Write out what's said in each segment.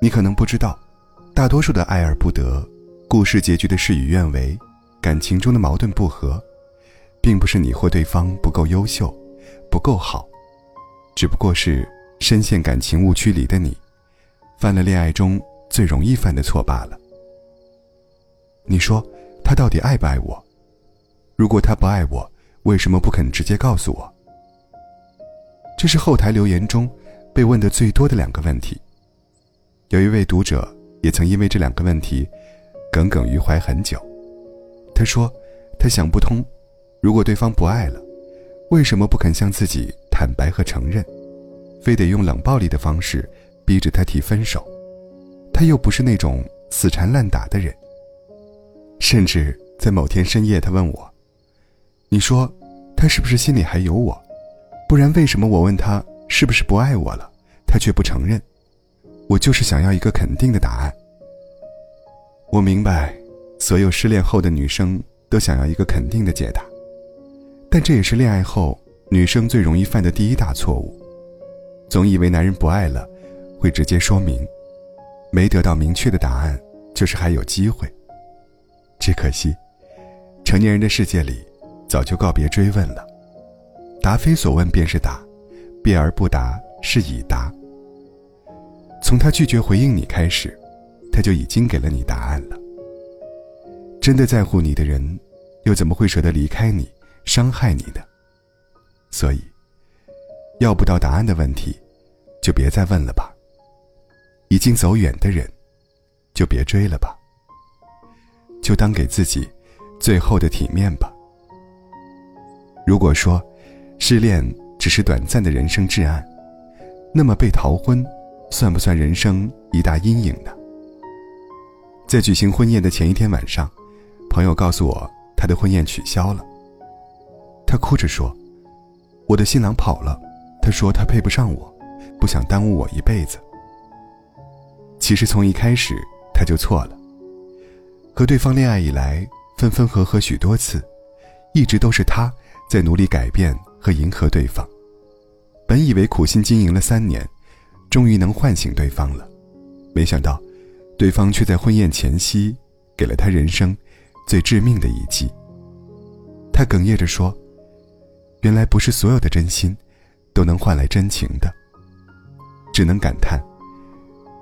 你可能不知道，大多数的爱而不得，故事结局的事与愿违，感情中的矛盾不和，并不是你或对方不够优秀，不够好，只不过是深陷感情误区里的你，犯了恋爱中最容易犯的错罢了。你说他到底爱不爱我？如果他不爱我，为什么不肯直接告诉我？这是后台留言中被问的最多的两个问题。有一位读者也曾因为这两个问题耿耿于怀很久。他说：“他想不通，如果对方不爱了，为什么不肯向自己坦白和承认，非得用冷暴力的方式逼着他提分手？他又不是那种死缠烂打的人。甚至在某天深夜，他问我：‘你说他是不是心里还有我？不然为什么我问他是不是不爱我了，他却不承认？’”我就是想要一个肯定的答案。我明白，所有失恋后的女生都想要一个肯定的解答，但这也是恋爱后女生最容易犯的第一大错误。总以为男人不爱了，会直接说明，没得到明确的答案，就是还有机会。只可惜，成年人的世界里，早就告别追问了，答非所问便是答，避而不答是已答。从他拒绝回应你开始，他就已经给了你答案了。真的在乎你的人，又怎么会舍得离开你、伤害你的？所以，要不到答案的问题，就别再问了吧。已经走远的人，就别追了吧。就当给自己最后的体面吧。如果说，失恋只是短暂的人生至暗，那么被逃婚。算不算人生一大阴影呢？在举行婚宴的前一天晚上，朋友告诉我他的婚宴取消了。他哭着说：“我的新郎跑了，他说他配不上我，不想耽误我一辈子。”其实从一开始他就错了。和对方恋爱以来，分分合合许多次，一直都是他在努力改变和迎合对方。本以为苦心经营了三年。终于能唤醒对方了，没想到，对方却在婚宴前夕给了他人生最致命的一击。他哽咽着说：“原来不是所有的真心都能换来真情的。”只能感叹，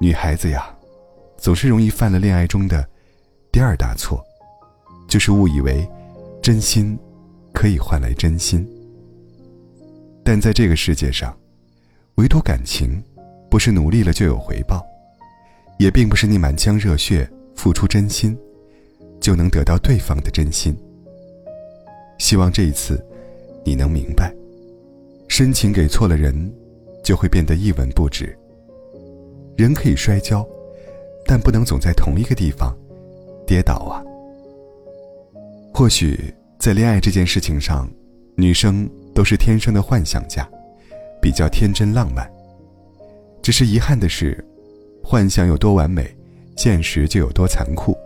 女孩子呀，总是容易犯了恋爱中的第二大错，就是误以为真心可以换来真心。但在这个世界上，唯独感情。不是努力了就有回报，也并不是你满腔热血付出真心，就能得到对方的真心。希望这一次，你能明白，深情给错了人，就会变得一文不值。人可以摔跤，但不能总在同一个地方跌倒啊。或许在恋爱这件事情上，女生都是天生的幻想家，比较天真浪漫。只是遗憾的是，幻想有多完美，现实就有多残酷。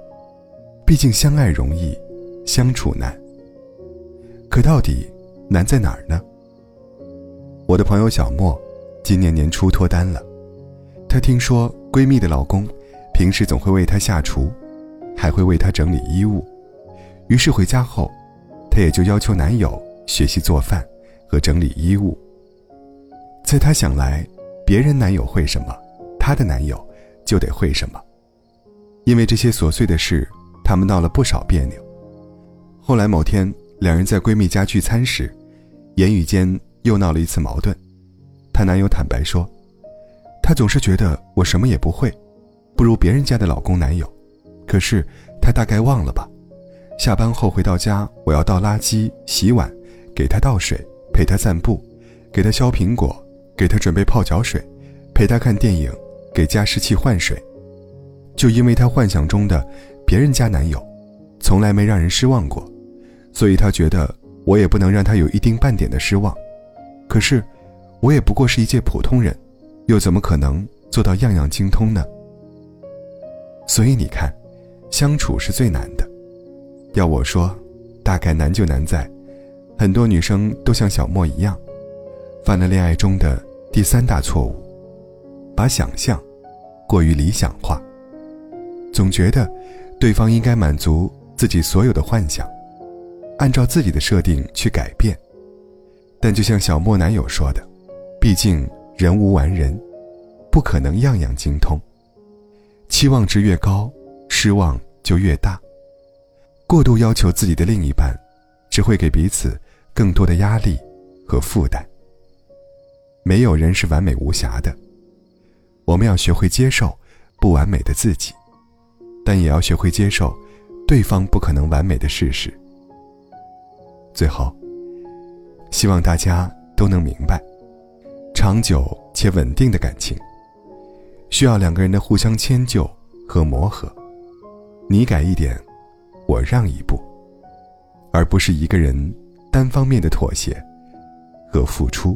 毕竟相爱容易，相处难。可到底难在哪儿呢？我的朋友小莫，今年年初脱单了。她听说闺蜜的老公平时总会为她下厨，还会为她整理衣物，于是回家后，她也就要求男友学习做饭和整理衣物。在她想来。别人男友会什么，她的男友就得会什么。因为这些琐碎的事，他们闹了不少别扭。后来某天，两人在闺蜜家聚餐时，言语间又闹了一次矛盾。她男友坦白说：“他总是觉得我什么也不会，不如别人家的老公男友。可是他大概忘了吧？下班后回到家，我要倒垃圾、洗碗，给他倒水，陪他散步，给他削苹果。”给他准备泡脚水，陪他看电影，给加湿器换水，就因为他幻想中的别人家男友，从来没让人失望过，所以他觉得我也不能让他有一丁半点的失望。可是，我也不过是一介普通人，又怎么可能做到样样精通呢？所以你看，相处是最难的。要我说，大概难就难在，很多女生都像小莫一样，犯了恋爱中的第三大错误，把想象过于理想化，总觉得对方应该满足自己所有的幻想，按照自己的设定去改变。但就像小莫男友说的，毕竟人无完人，不可能样样精通。期望值越高，失望就越大。过度要求自己的另一半，只会给彼此更多的压力和负担。没有人是完美无瑕的，我们要学会接受不完美的自己，但也要学会接受对方不可能完美的事实。最后，希望大家都能明白，长久且稳定的感情。需要两个人的互相迁就和磨合，你改一点，我让一步，而不是一个人单方面的妥协和付出。